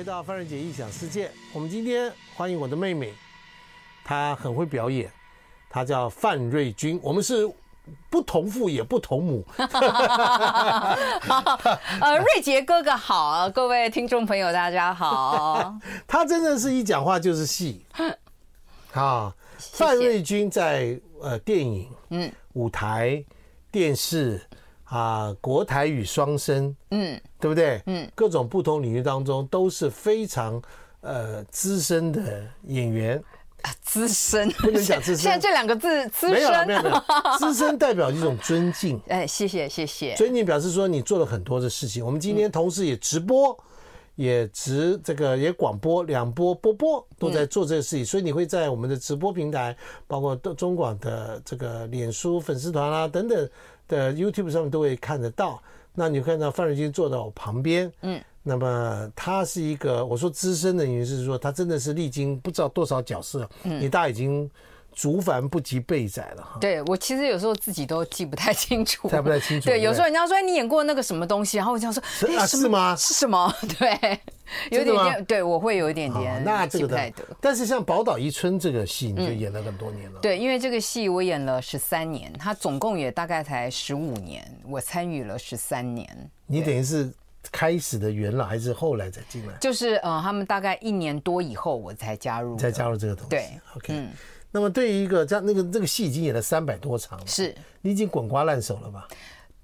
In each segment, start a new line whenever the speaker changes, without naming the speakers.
回到范瑞杰异想世界。我们今天欢迎我的妹妹，她很会表演，她叫范瑞君。我们是。不同父也不同母。
呃，瑞杰哥哥好，各位听众朋友大家好。
他真的是一讲话就是戏。啊，范瑞君在呃电影、嗯，舞台、电视啊，国台语双声，嗯，对不对？嗯，各种不同领域当中都是非常呃资深的演员。
资深
不能讲资深，
现在这两个字资深
没有没有没有，资深代表一种尊敬。
哎，谢谢谢谢，
尊敬表示说你做了很多的事情。我们今天同时也直播，也直这个也广播两波波波都在做这个事情，所以你会在我们的直播平台，包括中广的这个脸书粉丝团啊等等的 YouTube 上面都会看得到。那你看到范瑞君坐到我旁边，嗯。那么他是一个，我说资深的原因是说，他真的是历经不知道多少角色，嗯，你大已经竹繁不及备载了哈。
对，我其实有时候自己都记不太清楚，
记不太清楚。
对，有时候人家说你演过那个什么东西，然后我就说
是啊，是吗？
是什么？对，有点点，对我会有一点点。
那这个的，但是像宝岛一村这个戏，你就演了很多年了。
对，因为这个戏我演了十三年，它总共也大概才十五年，我参与了十三年。
你等于是。开始的元老还是后来才进来？
就是呃，他们大概一年多以后我才加入，
才加入这个东西。
对
，OK。嗯，那么对于一个这样那个这个戏已经演了三百多场了，
是
你已经滚瓜烂熟了吧？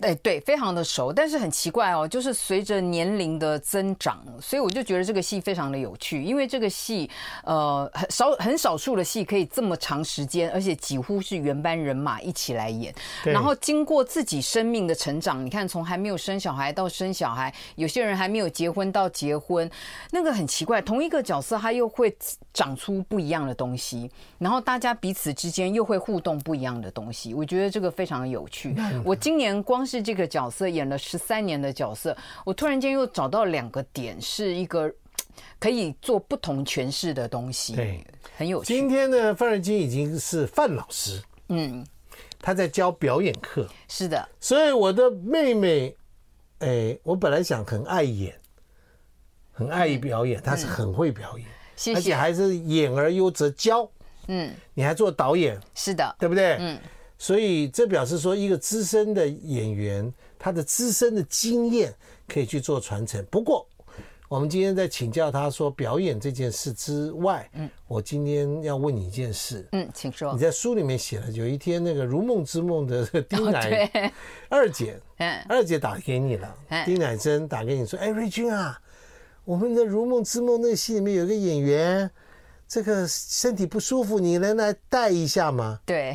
哎，对，非常的熟，但是很奇怪哦，就是随着年龄的增长，所以我就觉得这个戏非常的有趣，因为这个戏，呃，很少很少数的戏可以这么长时间，而且几乎是原班人马一起来演，然后经过自己生命的成长，你看从还没有生小孩到生小孩，有些人还没有结婚到结婚，那个很奇怪，同一个角色他又会长出不一样的东西，然后大家彼此之间又会互动不一样的东西，我觉得这个非常的有趣。我今年光是这个角色演了十三年的角色，我突然间又找到两个点，是一个 可以做不同诠释的东西，对，很有趣。
今天呢，范瑞金已经是范老师，嗯，他在教表演课，
是的。
所以我的妹妹，哎，我本来想很爱演，很爱表演，她是很会表演，而且还是演而优则教，嗯，你还做导演，
是的，
对不对？嗯。所以这表示说，一个资深的演员，他的资深的经验可以去做传承。不过，我们今天在请教他说表演这件事之外，嗯，我今天要问你一件事，
嗯，请说。
你在书里面写了，有一天那个《如梦之梦》的 丁乃 二姐，嗯，二姐打给你了，丁乃真打给你说，哎，瑞君啊，我们的《如梦之梦》那个戏里面有一个演员，这个身体不舒服，你能来带一下吗？
对。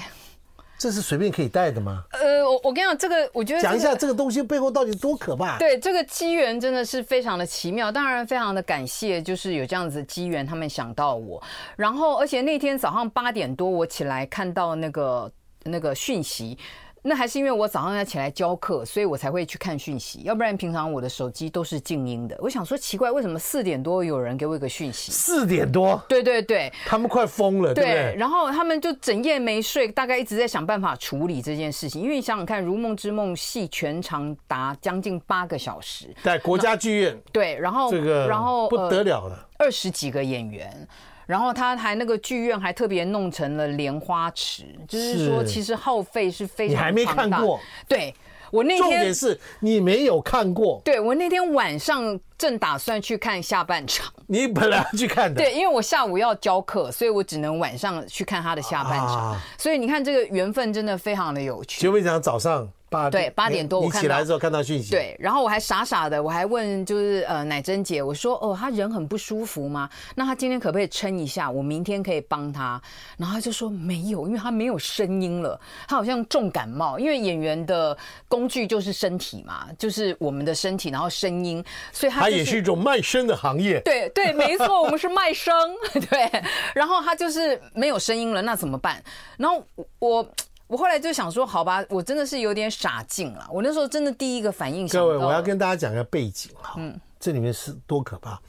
这是随便可以带的吗？
呃，我我跟你讲，这个我觉得、这个、
讲一下这个东西背后到底多可怕。
对，这个机缘真的是非常的奇妙，当然非常的感谢，就是有这样子机缘，他们想到我。然后，而且那天早上八点多我起来看到那个那个讯息。那还是因为我早上要起来教课，所以我才会去看讯息。要不然平常我的手机都是静音的。我想说奇怪，为什么四点多有人给我一个讯息？
四点多？
对对对，
他们快疯了，对不
对？然后他们就整夜没睡，大概一直在想办法处理这件事情。因为你想想看，《如梦之梦》戏全长达将近八个小时，
在国家剧院。
对，然后
这个
然后
不得了了，
二十几个演员。然后他还那个剧院还特别弄成了莲花池，就是说其实耗费是非常大。
你还没看过？
对，我那天重
点是你没有看过。
对，我那天晚上正打算去看下半场。
你本来要去看的。
对，因为我下午要教课，所以我只能晚上去看他的下半场。啊、所以你看这个缘分真的非常的有趣。
结果讲早上八
对八点多，我
你起来之后看到讯息，
对，然后我还傻傻的，我还问就是呃乃珍姐，我说哦，他人很不舒服吗？那他今天可不可以撑一下？我明天可以帮他。然后他就说没有，因为他没有声音了，他好像重感冒。因为演员的工具就是身体嘛，就是我们的身体，然后声音，所以他、就是、
他也是一种卖声的行业。
对对，没错，我们是卖声。对，然后他就是没有声音了，那怎么办？然后我。我后来就想说，好吧，我真的是有点傻劲了。我那时候真的第一个反应，
各位，我要跟大家讲个背景哈，嗯，这里面是多可怕。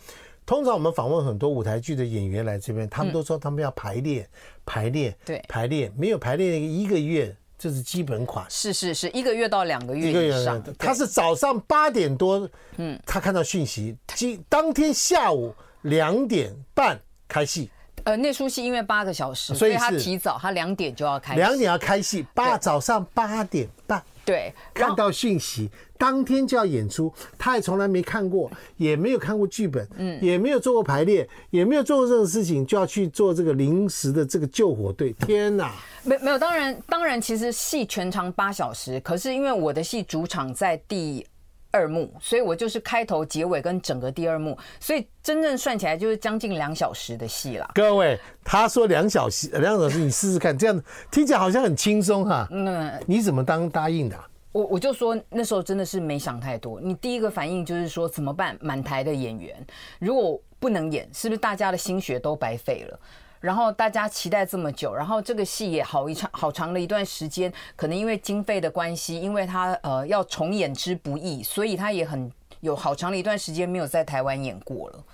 通常我们访问很多舞台剧的演员来这边，他们都说他们要排练、排练，对，排练，没有排练一个月，这是基本款。是是是，一个月到两个月以上。他是早上八点多，嗯，他看到讯息，今当天下午两点半开戏。
呃，那出戏因为八个小时，所以他提早，他两点就要开，
两点要开戏，八早上八点半，
对，
看到讯息，当天就要演出，他也从来没看过，也没有看过剧本，嗯，也没有做过排练，也没有做过这种事情，就要去做这个临时的这个救火队，天哪！
没没有，当然当然，其实戏全长八小时，可是因为我的戏主场在第。二幕，所以我就是开头、结尾跟整个第二幕，所以真正算起来就是将近两小时的戏了。
各位，他说两小时，两小时，你试试看，这样听起来好像很轻松哈。嗯，你怎么当答应的啊？
我我就说那时候真的是没想太多。你第一个反应就是说怎么办？满台的演员如果不能演，是不是大家的心血都白费了？然后大家期待这么久，然后这个戏也好一长好长的一段时间，可能因为经费的关系，因为他呃要重演之不易，所以他也很有好长的一段时间没有在台湾演过了。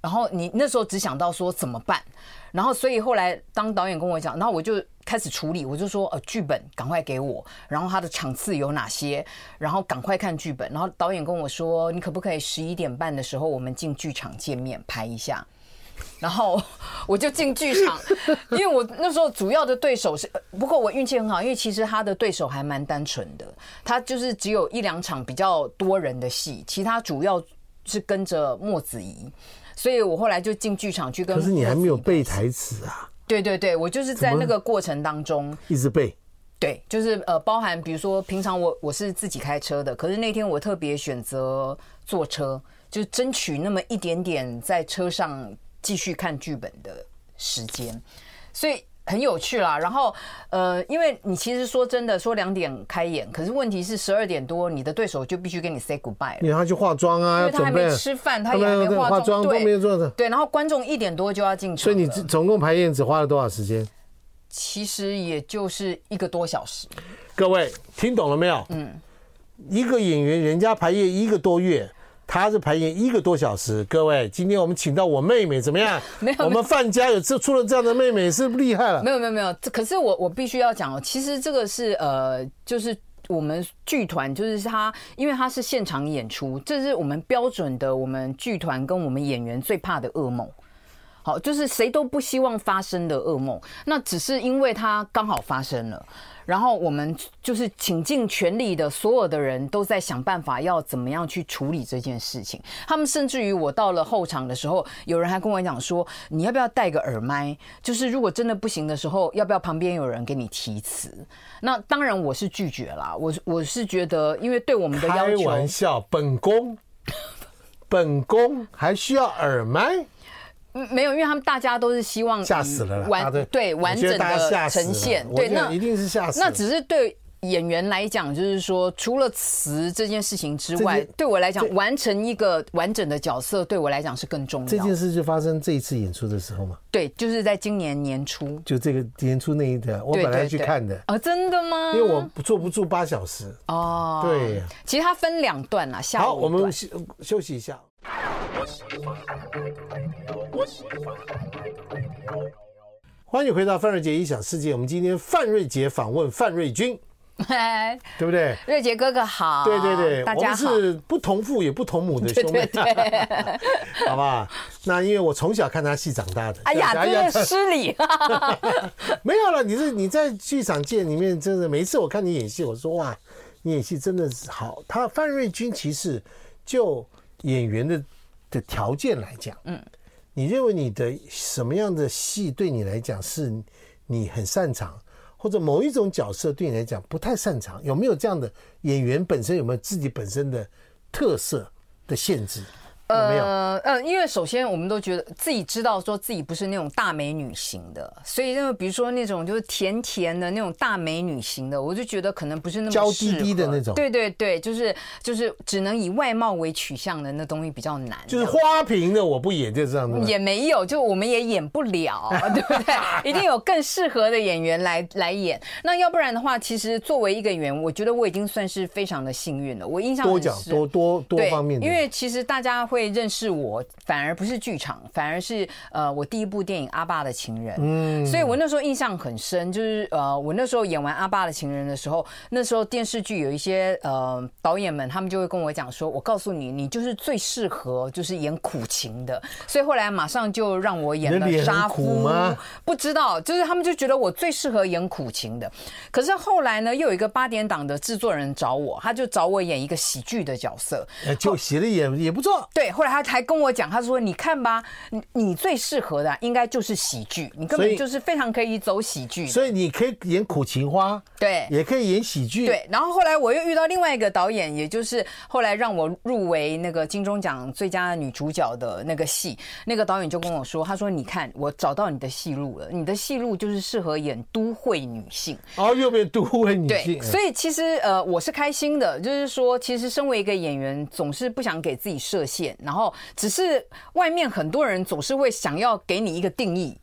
然后你那时候只想到说怎么办？然后所以后来当导演跟我讲，然后我就开始处理，我就说呃剧本赶快给我，然后他的场次有哪些，然后赶快看剧本。然后导演跟我说，你可不可以十一点半的时候我们进剧场见面拍一下？然后我就进剧场，因为我那时候主要的对手是，不过我运气很好，因为其实他的对手还蛮单纯的，他就是只有一两场比较多人的戏，其他主要是跟着莫子仪，所以我后来就进剧场去跟。
可是你还没有背台词啊？
对对对，我就是在那个过程当中
一直背。
对，就是呃，包含比如说平常我我是自己开车的，可是那天我特别选择坐车，就争取那么一点点在车上。继续看剧本的时间，所以很有趣啦。然后，呃，因为你其实说真的，说两点开演，可是问题是十二点多，你的对手就必须跟你 say goodbye 了。
你要去化妆啊，
因为他还没吃饭，他也还没化妆，
都没有做的。
对，然后观众一点多就要进场，
所以你总共排演只花了多少时间？
其实也就是一个多小时。
各位听懂了没有？嗯，一个演员人家排演一个多月。他是排演一个多小时，各位，今天我们请到我妹妹怎么样？没有，我们范家有这出了这样的妹妹是厉害了。
没有没有没有，这可是我我必须要讲哦，其实这个是呃，就是我们剧团，就是他，因为他是现场演出，这是我们标准的，我们剧团跟我们演员最怕的噩梦。好，就是谁都不希望发生的噩梦，那只是因为它刚好发生了。然后我们就是倾尽全力的，所有的人都在想办法要怎么样去处理这件事情。他们甚至于我到了后场的时候，有人还跟我讲说：“你要不要戴个耳麦？就是如果真的不行的时候，要不要旁边有人给你提词？”那当然我是拒绝啦。我我是觉得，因为对我们的要求，
开玩笑，本宫本宫还需要耳麦？
没有，因为他们大家都是希望
吓死了
完对完整的呈现，对，那
一定是吓死。
那只是对演员来讲，就是说除了词这件事情之外，对我来讲，完成一个完整的角色，对我来讲是更重要。
这件事就发生这一次演出的时候嘛？
对，就是在今年年初，
就这个年初那一天，我本来去看的
啊，真的吗？
因为我坐不住八小时哦。对，
其实它分两段啊，下午。
好，我们休休息一下。欢迎回到范瑞杰异想世界。我们今天范瑞杰访问范瑞君，对不对？
瑞杰哥哥好，
对对对，
大家好。
我们是不同父也不同母的兄妹，对对对 好吧？那因为我从小看他戏长大的，
哎呀，失礼。
没有了，你是你在剧场界里面，真的每一次我看你演戏，我说哇，你演戏真的是好。他范瑞君其实就演员的的条件来讲，嗯。你认为你的什么样的戏对你来讲是你很擅长，或者某一种角色对你来讲不太擅长？有没有这样的演员本身有没有自己本身的特色的限制？
呃呃，因为首先我们都觉得自己知道说自己不是那种大美女型的，所以因为比如说那种就是甜甜的那种大美女型的，我就觉得可能不是那么
娇滴滴的那种。
对对对，就是就是只能以外貌为取向的那东西比较难。
就是花瓶的我不演就这样子。
也没有，就我们也演不了，对不对？一定有更适合的演员来来演。那要不然的话，其实作为一个演员，我觉得我已经算是非常的幸运了。我印象很，
多讲多多多方面的，
因为其实大家会。会认识我，反而不是剧场，反而是呃，我第一部电影《阿爸的情人》。嗯，所以我那时候印象很深，就是呃，我那时候演完《阿爸的情人》的时候，那时候电视剧有一些呃导演们，他们就会跟我讲说：“我告诉你，你就是最适合就是演苦情的。”所以后来马上就让我演了杀夫吗？不知道，就是他们就觉得我最适合演苦情的。可是后来呢，又有一个八点档的制作人找我，他就找我演一个喜剧的角色，
就写的也也不错。
对。后来他还跟我讲，他说：“你看吧，你你最适合的应该就是喜剧，你根本就是非常可以走喜剧，
所以你可以演苦情花，
对，
也可以演喜剧，
对。然后后来我又遇到另外一个导演，也就是后来让我入围那个金钟奖最佳女主角的那个戏，那个导演就跟我说，他说：你看，我找到你的戏路了，你的戏路就是适合演都会女性，
哦，又变都会女性，
对。所以其实呃，我是开心的，就是说，其实身为一个演员，总是不想给自己设限。”然后，只是外面很多人总是会想要给你一个定义，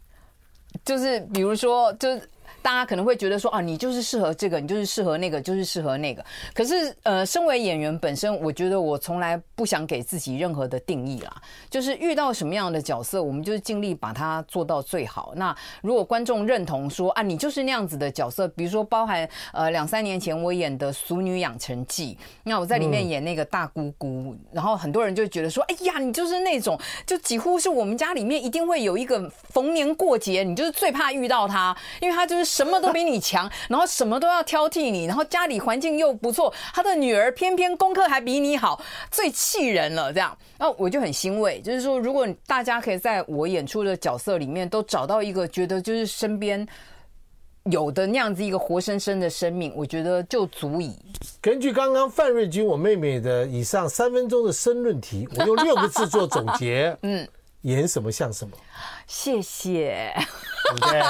就是比如说，就是。大家可能会觉得说啊，你就是适合这个，你就是适合那个，就是适合那个。可是呃，身为演员本身，我觉得我从来不想给自己任何的定义啦。就是遇到什么样的角色，我们就是尽力把它做到最好。那如果观众认同说啊，你就是那样子的角色，比如说包含呃两三年前我演的《俗女养成记》，那我在里面演那个大姑姑，然后很多人就觉得说，哎呀，你就是那种，就几乎是我们家里面一定会有一个逢年过节，你就是最怕遇到他，因为他就是。什么都比你强，然后什么都要挑剔你，然后家里环境又不错，他的女儿偏偏功课还比你好，最气人了。这样，那我就很欣慰，就是说，如果大家可以在我演出的角色里面都找到一个觉得就是身边有的那样子一个活生生的生命，我觉得就足以。
根据刚刚范瑞君我妹妹的以上三分钟的申论题，我用六个字做总结，嗯，演什么像什么。
谢谢。
对，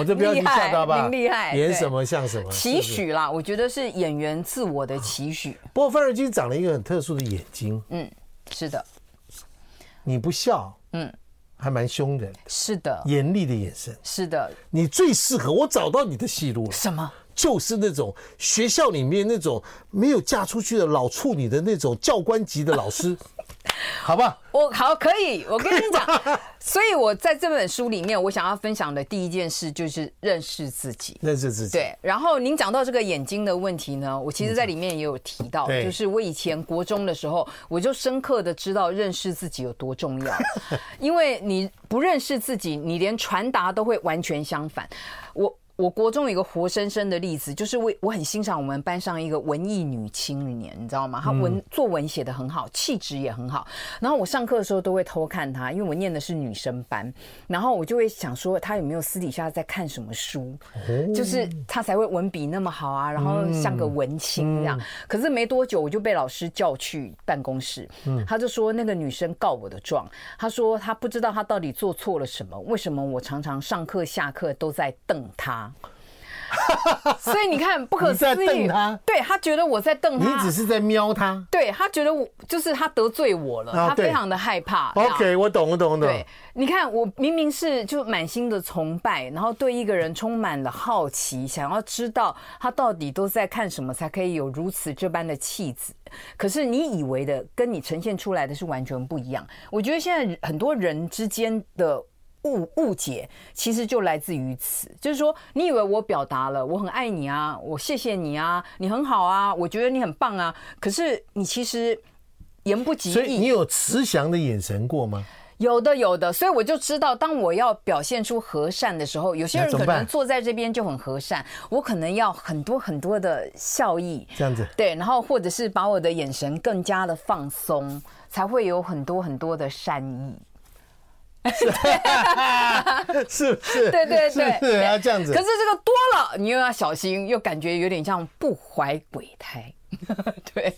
我这标题吓到吧？
厉害，
演什么像什么？
期许啦，我觉得是演员自我的期许。
不过范瑞君长了一个很特殊的眼睛，
嗯，是的。
你不笑，嗯，还蛮凶的，
是的，
严厉的眼神，
是的。
你最适合，我找到你的戏路了。
什么？
就是那种学校里面那种没有嫁出去的老处女的那种教官级的老师。好吧，
我好可以，我跟你讲，所以我在这本书里面，我想要分享的第一件事就是认识自己，
认识自己。
对，然后您讲到这个眼睛的问题呢，我其实在里面也有提到，就是我以前国中的时候，我就深刻的知道认识自己有多重要，因为你不认识自己，你连传达都会完全相反。我。我国中有一个活生生的例子，就是我我很欣赏我们班上一个文艺女青年，你知道吗？她文作文写的很好，气质也很好。然后我上课的时候都会偷看她，因为我念的是女生班。然后我就会想说，她有没有私底下在看什么书？就是她才会文笔那么好啊，然后像个文青这样。可是没多久，我就被老师叫去办公室，他就说那个女生告我的状。他说他不知道她到底做错了什么，为什么我常常上课下课都在瞪她。所以你看，不可思
议。他，
对，他觉得我在瞪他，
你只是在瞄他。
对，他觉得我就是他得罪我了，他非常的害怕。
OK，我懂，我懂，我懂。
对，你看，我明明是就满心的崇拜，然后对一个人充满了好奇，想要知道他到底都在看什么，才可以有如此这般的气质。可是你以为的，跟你呈现出来的是完全不一样。我觉得现在很多人之间的。误误解其实就来自于此，就是说，你以为我表达了我很爱你啊，我谢谢你啊，你很好啊，我觉得你很棒啊，可是你其实言不及义。
所以你有慈祥的眼神过吗？
有的，有的。所以我就知道，当我要表现出和善的时候，有些人可能坐在这边就很和善，我可能要很多很多的笑意，
这样子。
对，然后或者是把我的眼神更加的放松，才会有很多很多的善意。
是不是？
对对对，
是要这样子。
可是这个多了，你又要小心，又感觉有点像不怀鬼胎。对，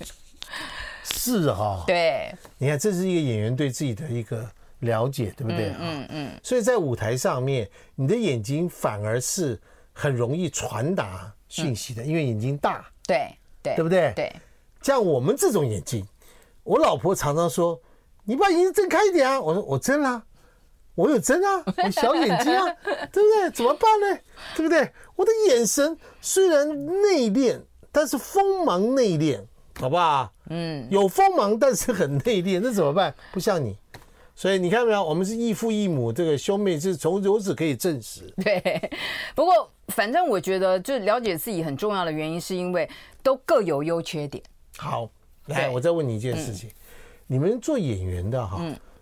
是哈。
对，
你看，这是一个演员对自己的一个了解，对不对？嗯嗯。所以在舞台上面，你的眼睛反而是很容易传达讯息的，因为眼睛大。
对对，
对不对？
对。
像我们这种眼睛，我老婆常常说：“你把眼睛睁开一点啊！”我说：“我睁了，我有针啊，我小眼睛啊，对不对？怎么办呢？对不对？我的眼神虽然内敛，但是锋芒内敛，好不好？嗯，有锋芒，但是很内敛，那怎么办？不像你，所以你看没有？我们是异父异母，这个兄妹是从由此可以证实。
对，不过反正我觉得，就了解自己很重要的原因，是因为都各有优缺点。
好，来，我再问你一件事情：你们做演员的哈，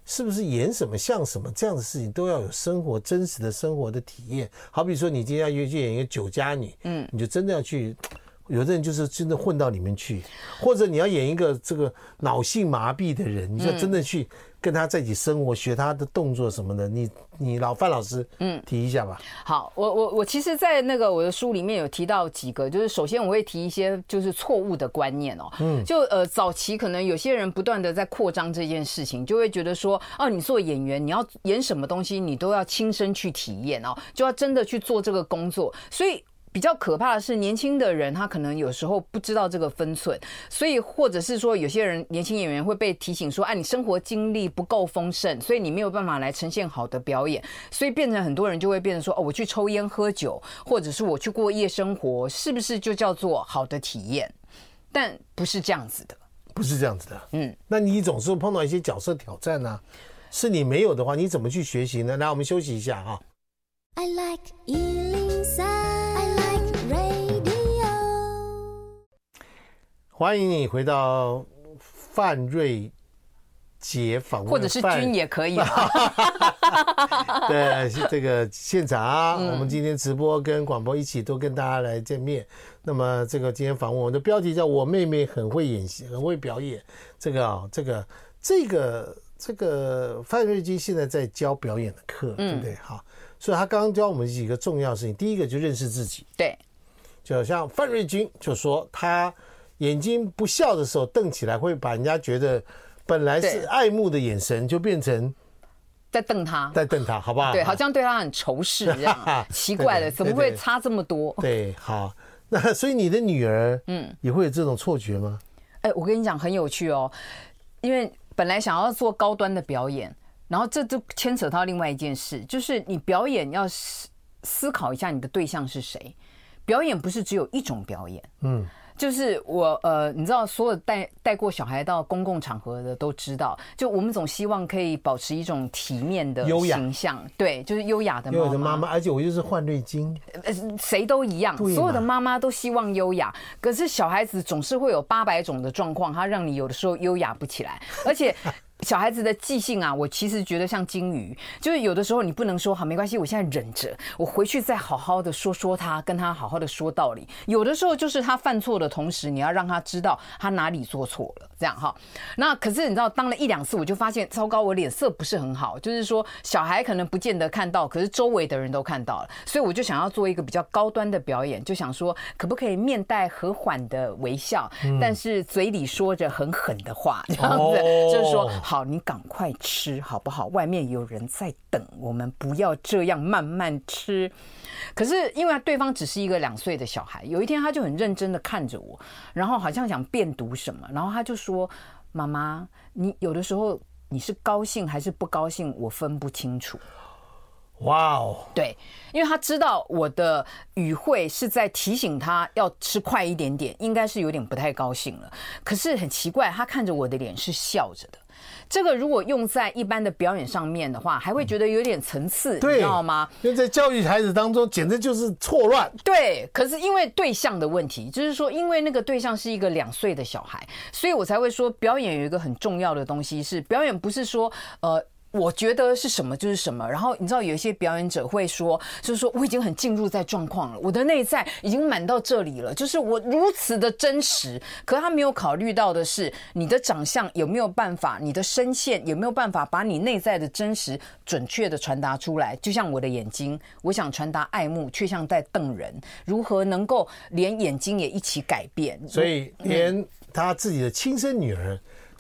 是不是演什么像什么这样的事情都要有生活真实的生活的体验？好比说，你今天要约去演一个酒家女，嗯，你就真的要去。有的人就是真的混到里面去，或者你要演一个这个脑性麻痹的人，你就真的去。跟他在一起生活，学他的动作什么的，你你老范老师，嗯，提一下吧。
好，我我我其实，在那个我的书里面有提到几个，就是首先我会提一些就是错误的观念哦，嗯，就呃早期可能有些人不断的在扩张这件事情，就会觉得说，哦，你做演员，你要演什么东西，你都要亲身去体验哦，就要真的去做这个工作，所以。比较可怕的是，年轻的人他可能有时候不知道这个分寸，所以或者是说，有些人年轻演员会被提醒说：“哎，你生活经历不够丰盛，所以你没有办法来呈现好的表演。”所以变成很多人就会变成说：“哦，我去抽烟喝酒，或者是我去过夜生活，是不是就叫做好的体验？”但不是这样子的，
不是这样子的。嗯，那你总是碰到一些角色挑战呢？是你没有的话，你怎么去学习呢？来，我们休息一下哈。I like 欢迎你回到范瑞杰访问，
或者是君也可以啊。
对，这个现场啊，我们今天直播跟广播一起都跟大家来见面。那么这个今天访问，我的标题叫我妹妹很会演戏，很会表演。这个啊，这个这个这个范瑞君现在在教表演的课，对不对？好，所以他刚刚教我们几个重要事情。第一个就认识自己，
对，
就像范瑞军就说他。眼睛不笑的时候瞪起来，会把人家觉得本来是爱慕的眼神，就变成
在瞪他，
在瞪他，好不好？
对，好像对他很仇视这样。奇怪了，怎么会差这么多？
对，好，那所以你的女儿，嗯，也会有这种错觉吗？
哎，我跟你讲，很有趣哦，因为本来想要做高端的表演，然后这就牵扯到另外一件事，就是你表演要思思考一下你的对象是谁，表演不是只有一种表演，嗯。就是我呃，你知道，所有带带过小孩到公共场合的都知道，就我们总希望可以保持一种体面的形象，对，就是优雅的妈妈。的妈妈，
而且我就是换瑞金，
呃，谁都一样，所有的妈妈都希望优雅，可是小孩子总是会有八百种的状况，他让你有的时候优雅不起来，而且。小孩子的记性啊，我其实觉得像金鱼，就是有的时候你不能说好没关系，我现在忍着，我回去再好好的说说他，跟他好好的说道理。有的时候就是他犯错的同时，你要让他知道他哪里做错了，这样哈。那可是你知道，当了一两次，我就发现糟糕，我脸色不是很好。就是说，小孩可能不见得看到，可是周围的人都看到了，所以我就想要做一个比较高端的表演，就想说可不可以面带和缓的微笑，但是嘴里说着很狠的话，这样子，就是说。好，你赶快吃好不好？外面有人在等，我们不要这样慢慢吃。可是因为对方只是一个两岁的小孩，有一天他就很认真的看着我，然后好像想辨读什么，然后他就说：“妈妈，你有的时候你是高兴还是不高兴？我分不清楚。”
哇哦，
对，因为他知道我的语汇是在提醒他要吃快一点点，应该是有点不太高兴了。可是很奇怪，他看着我的脸是笑着的。这个如果用在一般的表演上面的话，还会觉得有点层次，你知道吗？
因为在教育孩子当中，简直就是错乱。
对，可是因为对象的问题，就是说，因为那个对象是一个两岁的小孩，所以我才会说，表演有一个很重要的东西是，表演不是说，呃。我觉得是什么就是什么，然后你知道有一些表演者会说，就是说我已经很进入在状况了，我的内在已经满到这里了，就是我如此的真实。可他没有考虑到的是，你的长相有没有办法，你的声线有没有办法把你内在的真实准确的传达出来？就像我的眼睛，我想传达爱慕，却像在瞪人，如何能够连眼睛也一起改变？
所以连他自己的亲生女儿。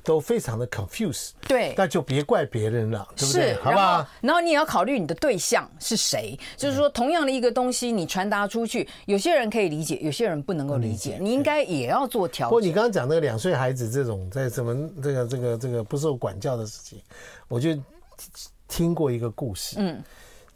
都非常的 confuse，
对，
那就别怪别人了，对不对？好不好？
然后你也要考虑你的对象是谁，就是说，同样的一个东西，你传达出去，有些人可以理解，有些人不能够理解，你应该也要做调整。
不过你刚刚讲那个两岁孩子这种在什么这个这个这个不受管教的事情，我就听过一个故事，嗯，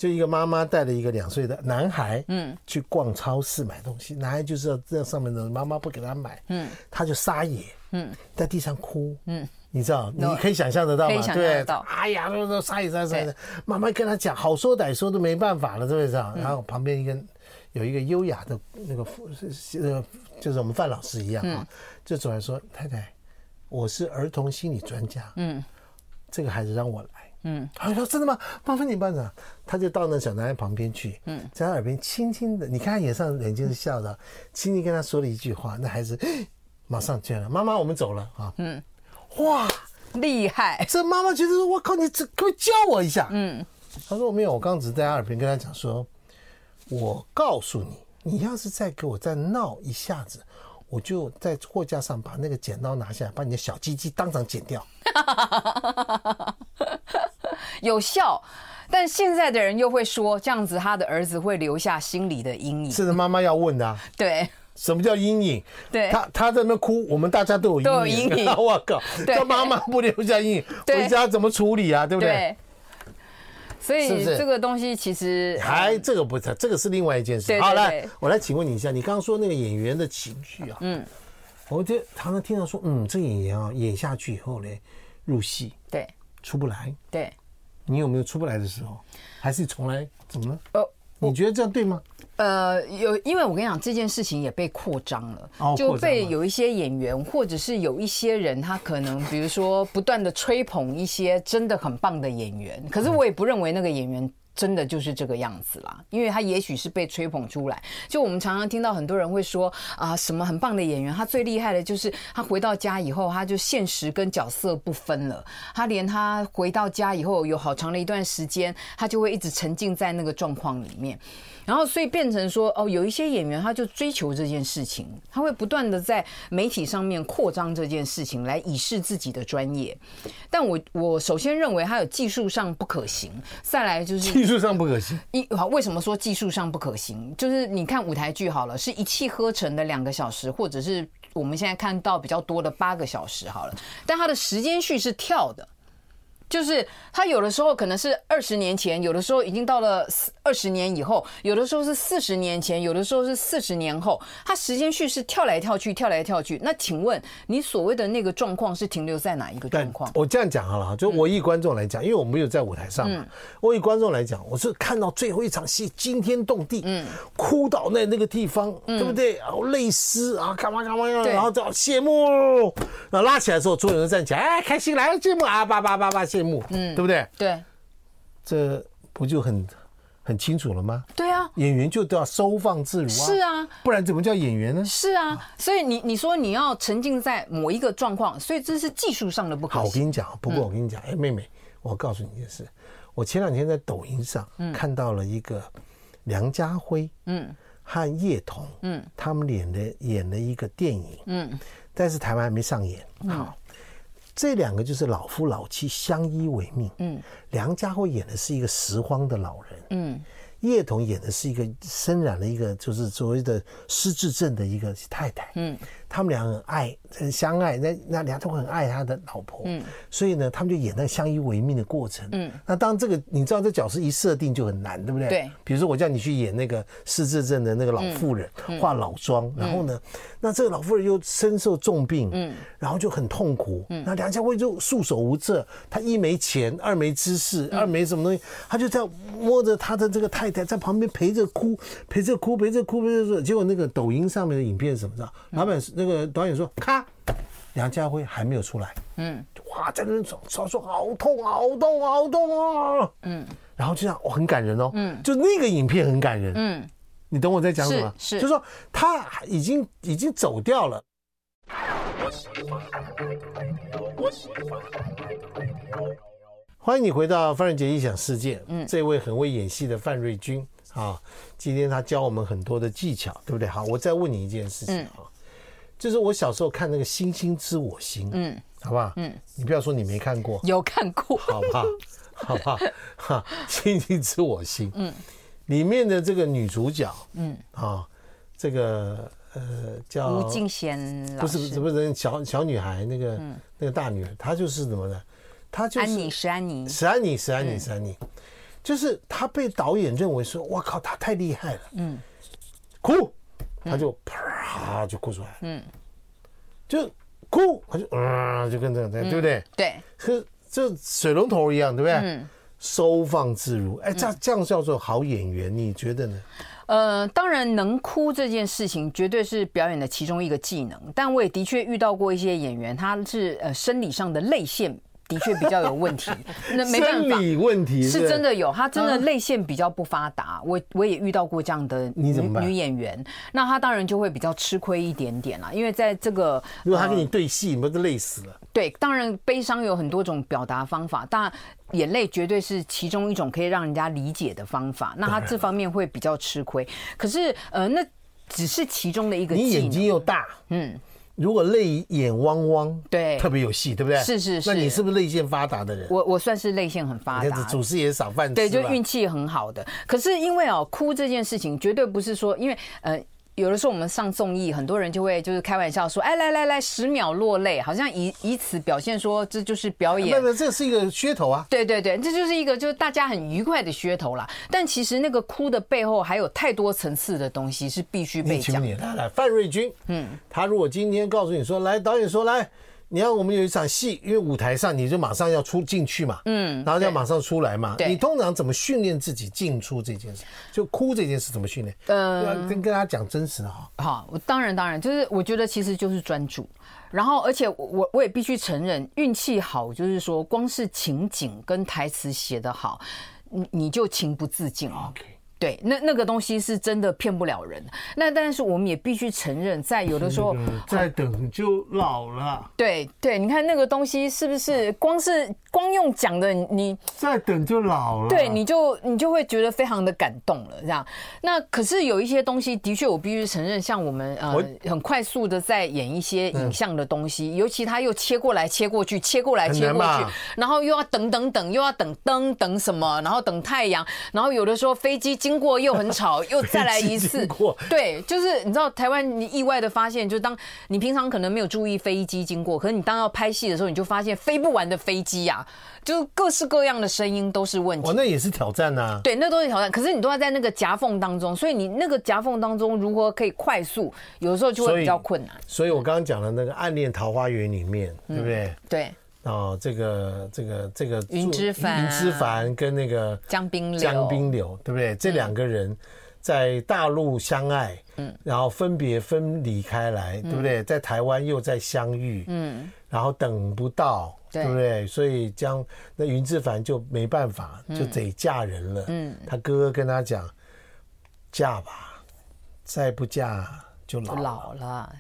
就一个妈妈带了一个两岁的男孩，嗯，去逛超市买东西，男孩就是要这上面的妈妈不给他买，嗯，他就撒野。嗯，在地上哭，嗯，你知道，你可以想象得到吗？对，哎呀，都都撒野撒野的，妈妈跟他讲，好说歹说都没办法了，对不对？然后旁边一个有一个优雅的那个呃，就是我们范老师一样啊，就走来说：“太太，我是儿童心理专家，嗯，这个孩子让我来，嗯，他说真的吗？麻烦你班长，他就到那小男孩旁边去，嗯，在他耳边轻轻的，你看他眼上眼睛是笑的，轻轻跟他说了一句话，那孩子。马上见了妈妈，我们走了啊！嗯，哇，
厉害！
这妈妈觉得说：“我靠，你这可不教我一下？”嗯，他说：“我没有，我刚刚只是在他耳边跟他讲说，我告诉你，你要是再给我再闹一下子，我就在货架上把那个剪刀拿下来，把你的小鸡鸡当场剪掉。”
有效，但现在的人又会说这样子，他的儿子会留下心理的阴影。
是的，妈妈要问的啊。
对。
什么叫阴影？
对，
他他在那哭，我们大家都有阴影。我靠，他妈妈不留下阴影，回家怎么处理啊？对不对？
所以这个东西其实
还这个不是，这个是另外一件事。好，来，我来请问你一下，你刚刚说那个演员的情绪啊，嗯，我就常常听到说，嗯，这演员啊演下去以后呢，入戏，
对，
出不来，
对，
你有没有出不来的时候？还是从来怎么了？呃，你觉得这样对吗？
呃，有，因为我跟你讲，这件事情也被扩张了，就被有一些演员，或者是有一些人，他可能比如说不断的吹捧一些真的很棒的演员，可是我也不认为那个演员真的就是这个样子啦，因为他也许是被吹捧出来。就我们常常听到很多人会说啊，什么很棒的演员，他最厉害的就是他回到家以后，他就现实跟角色不分了，他连他回到家以后有好长的一段时间，他就会一直沉浸在那个状况里面。然后，所以变成说，哦，有一些演员他就追求这件事情，他会不断的在媒体上面扩张这件事情，来以示自己的专业。但我我首先认为他有技术上不可行，再来就是
技术上不可行。
一好，为什么说技术上不可行？就是你看舞台剧好了，是一气呵成的两个小时，或者是我们现在看到比较多的八个小时好了，但它的时间序是跳的。就是他有的时候可能是二十年前，有的时候已经到了二十年以后，有的时候是四十年前，有的时候是四十年后，他时间序是跳来跳去，跳来跳去。那请问你所谓的那个状况是停留在哪一个状况？
我这样讲好了，就我以观众来讲，因为我没有在舞台上嘛，我以观众来讲，我是看到最后一场戏惊天动地，嗯，哭倒在那个地方，对不对？然后泪湿啊，干嘛干嘛，然后叫谢幕，然后拉起来的时候，所有人站起来，哎，开心来了谢幕啊，叭叭叭叭谢。嗯，对不对？
对，
这不就很很清楚了吗？
对啊，
演员就都要收放自如啊，
是啊，
不然怎么叫演员呢？
是啊，所以你你说你要沉浸在某一个状况，所以这是技术上的不可。
好，我跟你讲，不过我跟你讲，哎，妹妹，我告诉你一件事，我前两天在抖音上看到了一个梁家辉，嗯，和叶童，嗯，他们演的演了一个电影，嗯，但是台湾还没上演，好。这两个就是老夫老妻相依为命。嗯，梁家辉演的是一个拾荒的老人。嗯。叶童演的是一个身染了一个就是所谓的失智症的一个太太，嗯，他们俩很爱很相爱，那那俩都很爱他的老婆，嗯，所以呢，他们就演那相依为命的过程，嗯，那当这个你知道这角色一设定就很难，对不对？对，比如说我叫你去演那个失智症的那个老妇人，化老妆，然后呢，那这个老妇人又身受重病，嗯，然后就很痛苦，嗯，那梁家辉就束手无策，他一没钱，二没知识，二没什么东西，他就在摸着他的这个太太。在旁边陪着哭，陪着哭，陪着哭，陪着说。结果那个抖音上面的影片是什么？的？老板那个导演说：“咔，梁家辉还没有出来。”嗯，哇，在那种说说好痛好痛好痛啊，嗯，然后就这样，哦，很感人哦，嗯，就那个影片很感人，嗯，你懂我在讲什么？
是，是。
就是说他已经已经走掉了。欢迎你回到范瑞杰异想世界。嗯，这位很会演戏的范瑞军啊，今天他教我们很多的技巧，对不对？好，我再问你一件事情啊，嗯、就是我小时候看那个《星星知我心》，嗯，好不好？嗯，你不要说你没看过，
有看过，
好不好？好不好？哈，《星星知我心》，嗯，里面的这个女主角，嗯。啊，这个。呃，叫
吴敬贤，
不是不是不是小小女孩，那个、嗯、那个大女儿，她就是怎么的？她就是
安妮，是安妮，
是安妮，是安妮，是安妮，就是她被导演认为说，哇靠，她太厉害了，嗯，哭，她就啪就哭出来，嗯，就哭，他就啊，就跟这样，对不对？
对，
是这水龙头一样，对不对？嗯，收放自如，哎，这这样叫做好演员，你觉得呢？
呃，当然能哭这件事情绝对是表演的其中一个技能，但我也的确遇到过一些演员，他是呃生理上的泪腺的确比较有问题，那没办法，
问题是
真的有，他真的泪腺比较不发达，我我也遇到过这样的女女演员，那她当然就会比较吃亏一点点啦，因为在这个
如果她跟你对戏，你不是累死了？
对，当然悲伤有很多种表达方法，当然眼泪绝对是其中一种可以让人家理解的方法。那他这方面会比较吃亏。可是，呃，那只是其中的一个。
你眼睛又大，嗯，如果泪眼汪汪，
对，
特别有戏，对不对？
是是是。
那你是不是泪腺发达的人？
我我算是泪腺很发达，
主持也少饭吃，
对，就运气很好的。可是因为哦，哭这件事情绝对不是说，因为呃。有的时候我们上综艺，很多人就会就是开玩笑说：“哎，来来来，十秒落泪，好像以以此表现说这就是表演。”
那这是一个噱头啊！
对对对，这就是一个就是大家很愉快的噱头啦。但其实那个哭的背后还有太多层次的东西是必须被讲的。
来，范瑞军，嗯，他如果今天告诉你说：“来，导演说来。”你看，我们有一场戏，因为舞台上你就马上要出进去嘛，嗯，然后要马上出来嘛。你通常怎么训练自己进出这件事？就哭这件事怎么训练？嗯，跟跟大家讲真实的哈。
好，我当然当然，就是我觉得其实就是专注，然后而且我我也必须承认运气好，就是说光是情景跟台词写得好，你你就情不自禁。对，那那个东西是真的骗不了人。那但是我们也必须承认，在有的时候，
再等就老了。
对对，你看那个东西是不是光是光用讲的，你
再等就老了。
对，你就你就会觉得非常的感动了，这样。那可是有一些东西，的确我必须承认，像我们呃很快速的在演一些影像的东西，尤其他又切过来切过去，切过来切过去，然后又要等等等，又要等灯等什么，然后等太阳，然后有的时候飞机经。经过又很吵，又再来一次。对，就是你知道台湾，你意外的发现，就当你平常可能没有注意飞机经过，可是你当要拍戏的时候，你就发现飞不完的飞机呀，就各式各样的声音都是问题。
哦，那也是挑战呐。
对，那都是挑战。可是你都要在那个夹缝当中，所以你那个夹缝当中如何可以快速，有的时候就会比较困难。
所以，所以我刚刚讲的那个《暗恋桃花源》里面，对不对？
对。
哦，这个这个这个
云之凡，
云之凡跟那个
江冰柳，
江冰柳，对不对？这两个人在大陆相爱，嗯，然后分别分离开来，对不对？在台湾又再相遇，嗯，然后等不到，对不对？所以江那云之凡就没办法，就得嫁人了。嗯，他哥哥跟他讲，嫁吧，再不嫁就老
老了。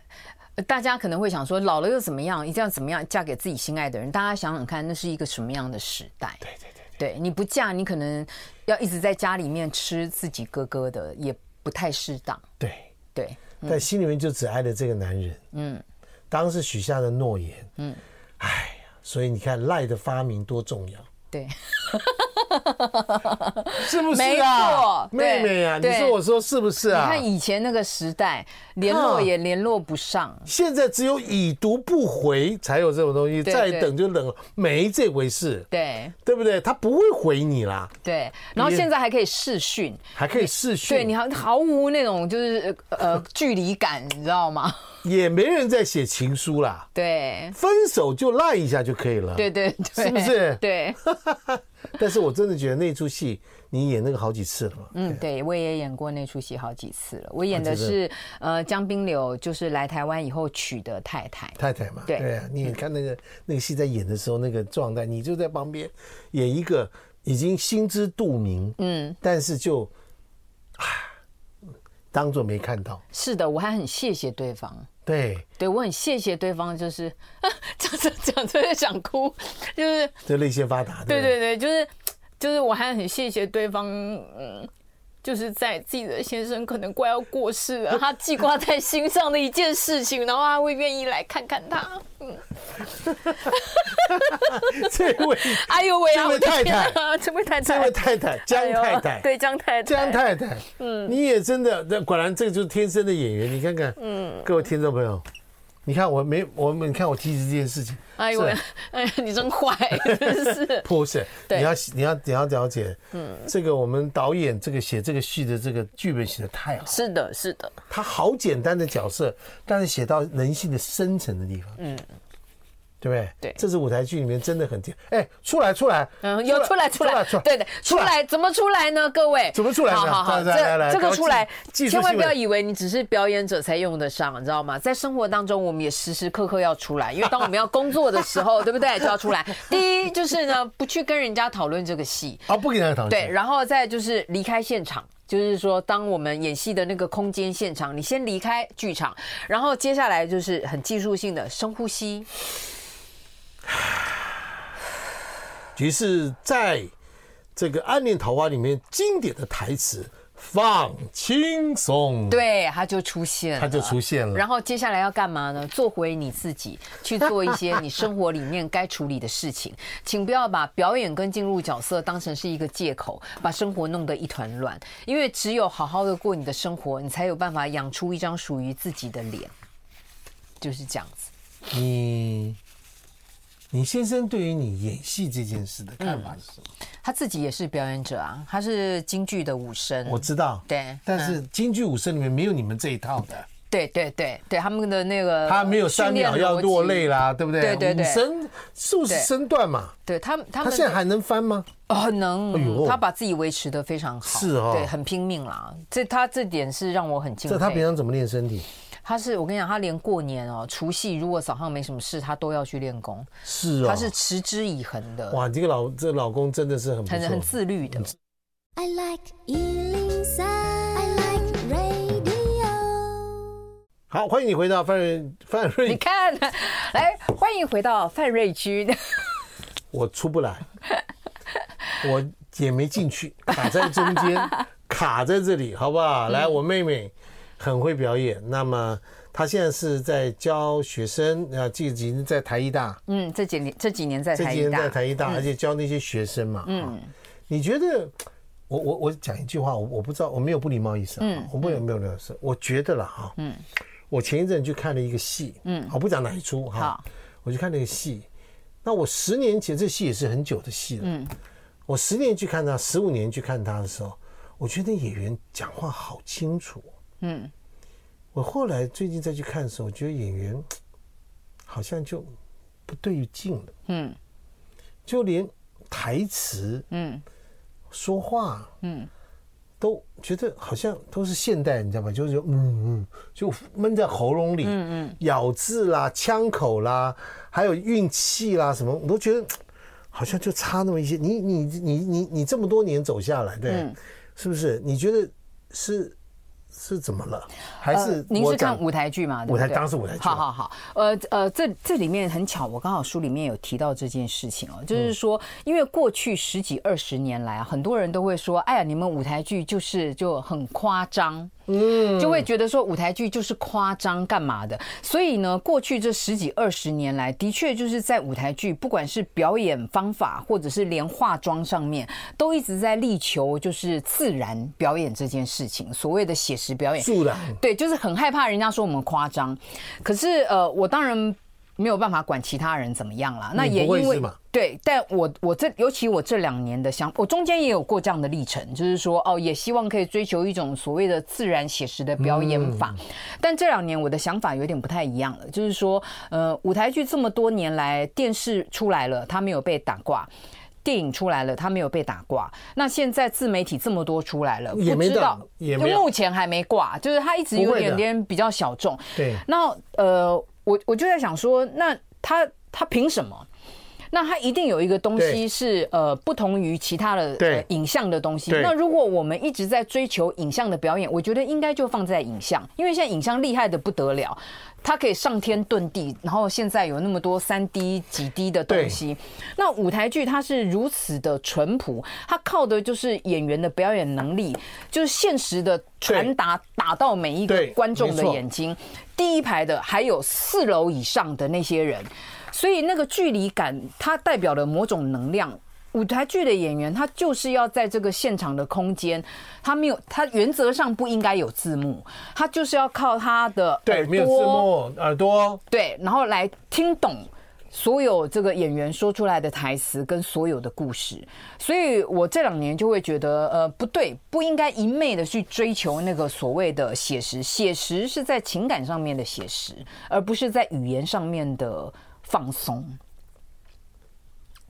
大家可能会想说，老了又怎么样？一定要怎么样嫁给自己心爱的人？大家想想看，那是一个什么样的时代？
对对对，
对，你不嫁，你可能要一直在家里面吃自己哥哥的，也不太适当。
对
对，
但心里面就只爱了这个男人。嗯，当时许下的诺言。嗯，哎呀，所以你看赖的发明多重要。
对。
是不是啊，妹妹啊？你说我说是不是啊？
你看以前那个时代，联络也联络不上。
现在只有已读不回才有这种东西，再等就等了，没这回事。
对，
对不对？他不会回你啦。
对，然后现在还可以视讯，
还可以视讯，
对你毫毫无那种就是呃距离感，你知道吗？
也没人在写情书啦。
对，
分手就赖一下就可以了。
对对对，
是不是？
对。
但是我真的觉得那出戏你演那个好几次了嘛？
嗯，对，我也演过那出戏好几次了。我演的是呃江滨柳，就是来台湾以后娶的太太。
太太嘛，
对
对啊，你看那个那个戏在演的时候那个状态，你就在旁边演一个已经心知肚明，嗯，但是就啊，当做没看到。
是的，我还很谢谢对方。
对，
对我很谢谢对方，就是啊，讲着讲着就想哭，就是
这泪腺发达。
对对对，就是就是我还很谢谢对方，嗯。就是在自己的先生可能快要过世了，他记挂在心上的一件事情，然后他会愿意来看看他。嗯，
这位，
哎呦喂，
这位太太，
这位太太，
这位太太，江太太，
对江太太，
江太太，嗯，你也真的，那果然这个就是天生的演员，你看看，嗯，各位听众朋友。你看我没我们，你看我提起这件事情，
哎呦，哎呀，你真坏，真是。
不是？你要你要你要了解，嗯，这个我们导演这个写这个戏的这个剧本写的太好，
是的，是的，
他好简单的角色，但是写到人性的深层的地方，嗯。对不对？
对，
这是舞台剧里面真的很甜。哎，出来出来，
嗯，有出来出来出来，对的，出来怎么出来呢？各位
怎么出来？
好好好，这这个出来，千万不要以为你只是表演者才用得上，你知道吗？在生活当中，我们也时时刻刻要出来，因为当我们要工作的时候，对不对？就要出来。第一就是呢，不去跟人家讨论这个戏
啊，不跟人家讨论。
对，然后再就是离开现场，就是说，当我们演戏的那个空间现场，你先离开剧场，然后接下来就是很技术性的深呼吸。
于是，在这个《暗恋桃花》里面，经典的台词“放轻松”，
对，他就出现了，
他就出现了。
然后接下来要干嘛呢？做回你自己，去做一些你生活里面该处理的事情。请不要把表演跟进入角色当成是一个借口，把生活弄得一团乱。因为只有好好的过你的生活，你才有办法养出一张属于自己的脸。就是这样子。
你。你先生对于你演戏这件事的看法是什么？
嗯，他自己也是表演者啊，他是京剧的武生。
我知道，
对，
但是京剧武生里面没有你们这一套的。
对对对对，他们的那个
他没有三秒要落泪啦，对不对？
对对对，
武生数十身段嘛。
对他，他
他现在还能翻吗？
哦，能。哎，他把自己维持的非常好，
是哦，
对，很拼命啦。这他这点是让我很敬佩。
这他平常怎么练身体？
他是我跟你讲，他连过年哦，除夕如果早上没什么事，他都要去练功。
是啊，
他是持之以恒的。
哇，这个老这个老公真的是很
很很自律的。I like 103, I
like radio。好，欢迎你回到范瑞范瑞。
你看，来欢迎回到范瑞居。
我出不来，我也没进去，卡在中间，卡在这里，好不好？来，我妹妹。很会表演，那么他现在是在教学生啊，这几年在台艺大，
嗯，这几年这几年在台艺大，
这几年在台艺大，而且教那些学生嘛，嗯，你觉得，我我我讲一句话，我我不知道，我没有不礼貌意思啊，嗯，我没有没有没有事，我觉得了哈，嗯，我前一阵去看了一个戏，嗯，我不讲哪一出哈，我去看那个戏，那我十年前这戏也是很久的戏了，嗯，我十年去看他，十五年去看他的时候，我觉得演员讲话好清楚。嗯，我后来最近再去看的时候，我觉得演员 好像就不对劲了。嗯，就连台词，嗯，说话，嗯，都觉得好像都是现代，你知道吗？就是嗯嗯，就闷在喉咙里，嗯嗯，咬字啦、腔口啦，还有运气啦什么，我都觉得 好像就差那么一些。你你你你你这么多年走下来，对，是不是？你觉得是？是怎么了？还是、呃、
您是看舞台剧吗？
舞台当时舞台剧。
好好好，呃呃，这这里面很巧，我刚好书里面有提到这件事情哦，就是说，因为过去十几二十年来啊，很多人都会说，哎呀，你们舞台剧就是就很夸张。嗯，就会觉得说舞台剧就是夸张干嘛的，所以呢，过去这十几二十年来，的确就是在舞台剧，不管是表演方法，或者是连化妆上面，都一直在力求就是自然表演这件事情。所谓的写实表演，
自然，
对，就是很害怕人家说我们夸张。可是呃，我当然。没有办法管其他人怎么样啦，那也因为对，但我我这尤其我这两年的想，我中间也有过这样的历程，就是说哦，也希望可以追求一种所谓的自然写实的表演法，但这两年我的想法有点不太一样了，就是说呃，舞台剧这么多年来电视出来了，它没有被打挂。电影出来了，他没有被打挂。那现在自媒体这么多出来了，
也没
不知道，
也没
目前还没挂，就是他一直有点点比较小众。
对，
那呃，我我就在想说，那他他凭什么？那它一定有一个东西是呃不同于其他的呃影像的东西。那如果我们一直在追求影像的表演，我觉得应该就放在影像，因为现在影像厉害的不得了，它可以上天遁地，然后现在有那么多三 D 几 D 的东西。那舞台剧它是如此的淳朴，它靠的就是演员的表演能力，就是现实的传达打到每一个观众的眼睛。第一排的还有四楼以上的那些人。所以那个距离感，它代表了某种能量。舞台剧的演员，他就是要在这个现场的空间，他没有，他原则上不应该有字幕，他就是要靠他的，
对，没有字幕，耳朵，
对，然后来听懂所有这个演员说出来的台词跟所有的故事。所以我这两年就会觉得，呃，不对，不应该一昧的去追求那个所谓的写实，写实是在情感上面的写实，而不是在语言上面的。放松，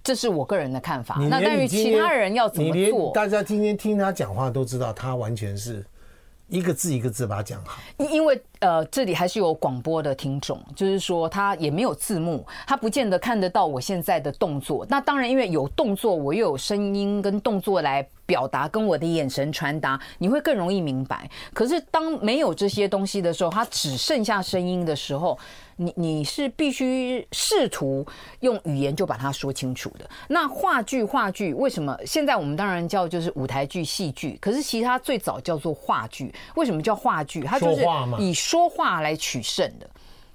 这是我个人的看法。那对于其他人要怎么做？
大家今天听他讲话都知道，他完全是一个字一个字把它讲好。
因因为呃，这里还是有广播的听众，就是说他也没有字幕，他不见得看得到我现在的动作。那当然，因为有动作，我又有声音跟动作来表达，跟我的眼神传达，你会更容易明白。可是当没有这些东西的时候，他只剩下声音的时候。你你是必须试图用语言就把它说清楚的。那话剧话剧为什么现在我们当然叫就是舞台剧戏剧，可是其实它最早叫做话剧。为什么叫话剧？它就是以说话来取胜的，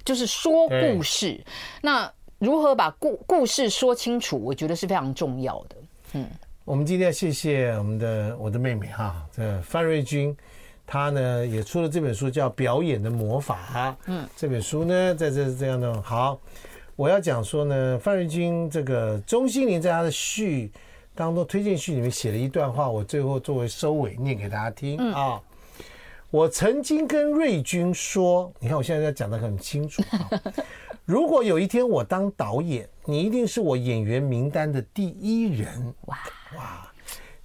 就是说故事。那如何把故故事说清楚，我觉得是非常重要的。嗯，
我们今天要谢谢我们的我的妹妹哈，这范瑞君。他呢也出了这本书，叫《表演的魔法》。嗯，这本书呢，在这是这样的。好，我要讲说呢，范瑞君这个钟心凌在他的序当中推荐序里面写了一段话，我最后作为收尾念给大家听啊。我曾经跟瑞军说，你看我现在在讲的很清楚啊。如果有一天我当导演，你一定是我演员名单的第一人。哇哇，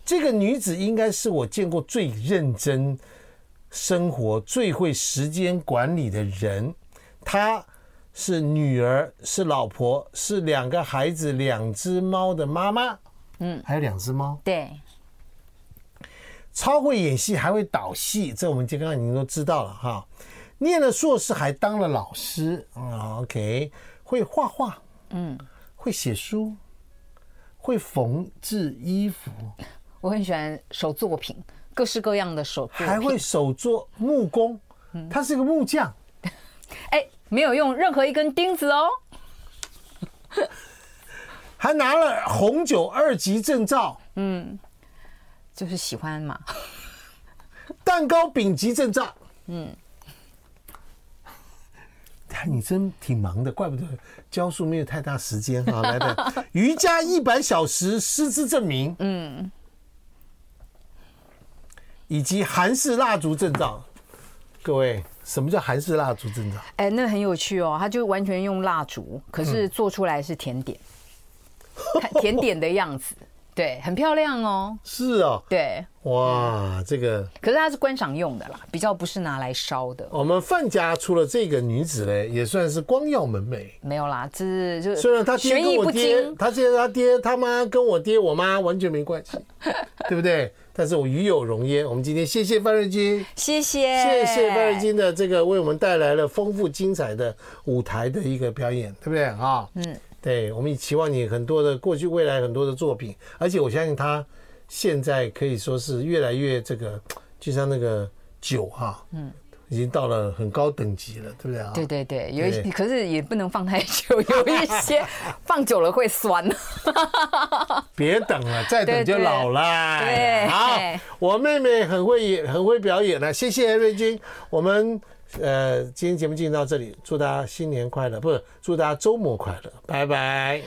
这个女子应该是我见过最认真。生活最会时间管理的人，她是女儿，是老婆，是两个孩子、两只猫的妈妈。嗯，还有两只猫。
对，
超会演戏，还会导戏，这我们刚刚已经都知道了哈。念了硕士，还当了老师。嗯，OK，会画画，嗯，会写书，会缝制衣服。
我很喜欢手作品。各式各样的手作，
还会手做木工，他是个木匠。
哎，没有用任何一根钉子哦，
还拿了红酒二级证照。
嗯，就是喜欢嘛。
蛋糕丙级证照。嗯，你真挺忙的，怪不得教书没有太大时间啊。来的瑜伽一百小时师资证明。嗯。以及韩式蜡烛证照，各位，什么叫韩式蜡烛证照？
哎，那很有趣哦，它就完全用蜡烛，可是做出来是甜点，看 甜点的样子，对，很漂亮哦。
是哦，
对，
哇，这个，
可是它是观赏用的啦，比较不是拿来烧的。
我们范家出了这个女子嘞，也算是光耀门楣。
没有啦，这是就
虽然他爹跟我爹，他现在他爹他妈跟我爹我妈完全没关系，对不对？但是我与有荣焉。我们今天谢谢范瑞军，
谢谢
谢谢范瑞军的这个为我们带来了丰富精彩的舞台的一个表演，对不对啊？嗯，对，我们也期望你很多的过去未来很多的作品，而且我相信他现在可以说是越来越这个，就像那个酒哈，嗯。已经到了很高等级了，对不对啊？
对对对，有一可是也不能放太久，有一些 放久了会酸。
别等了，再等就老了。对，对，好，我妹妹很会演，很会表演了。谢谢瑞君，我们呃今天节目进行到这里，祝大家新年快乐，不是祝大家周末快乐，拜拜。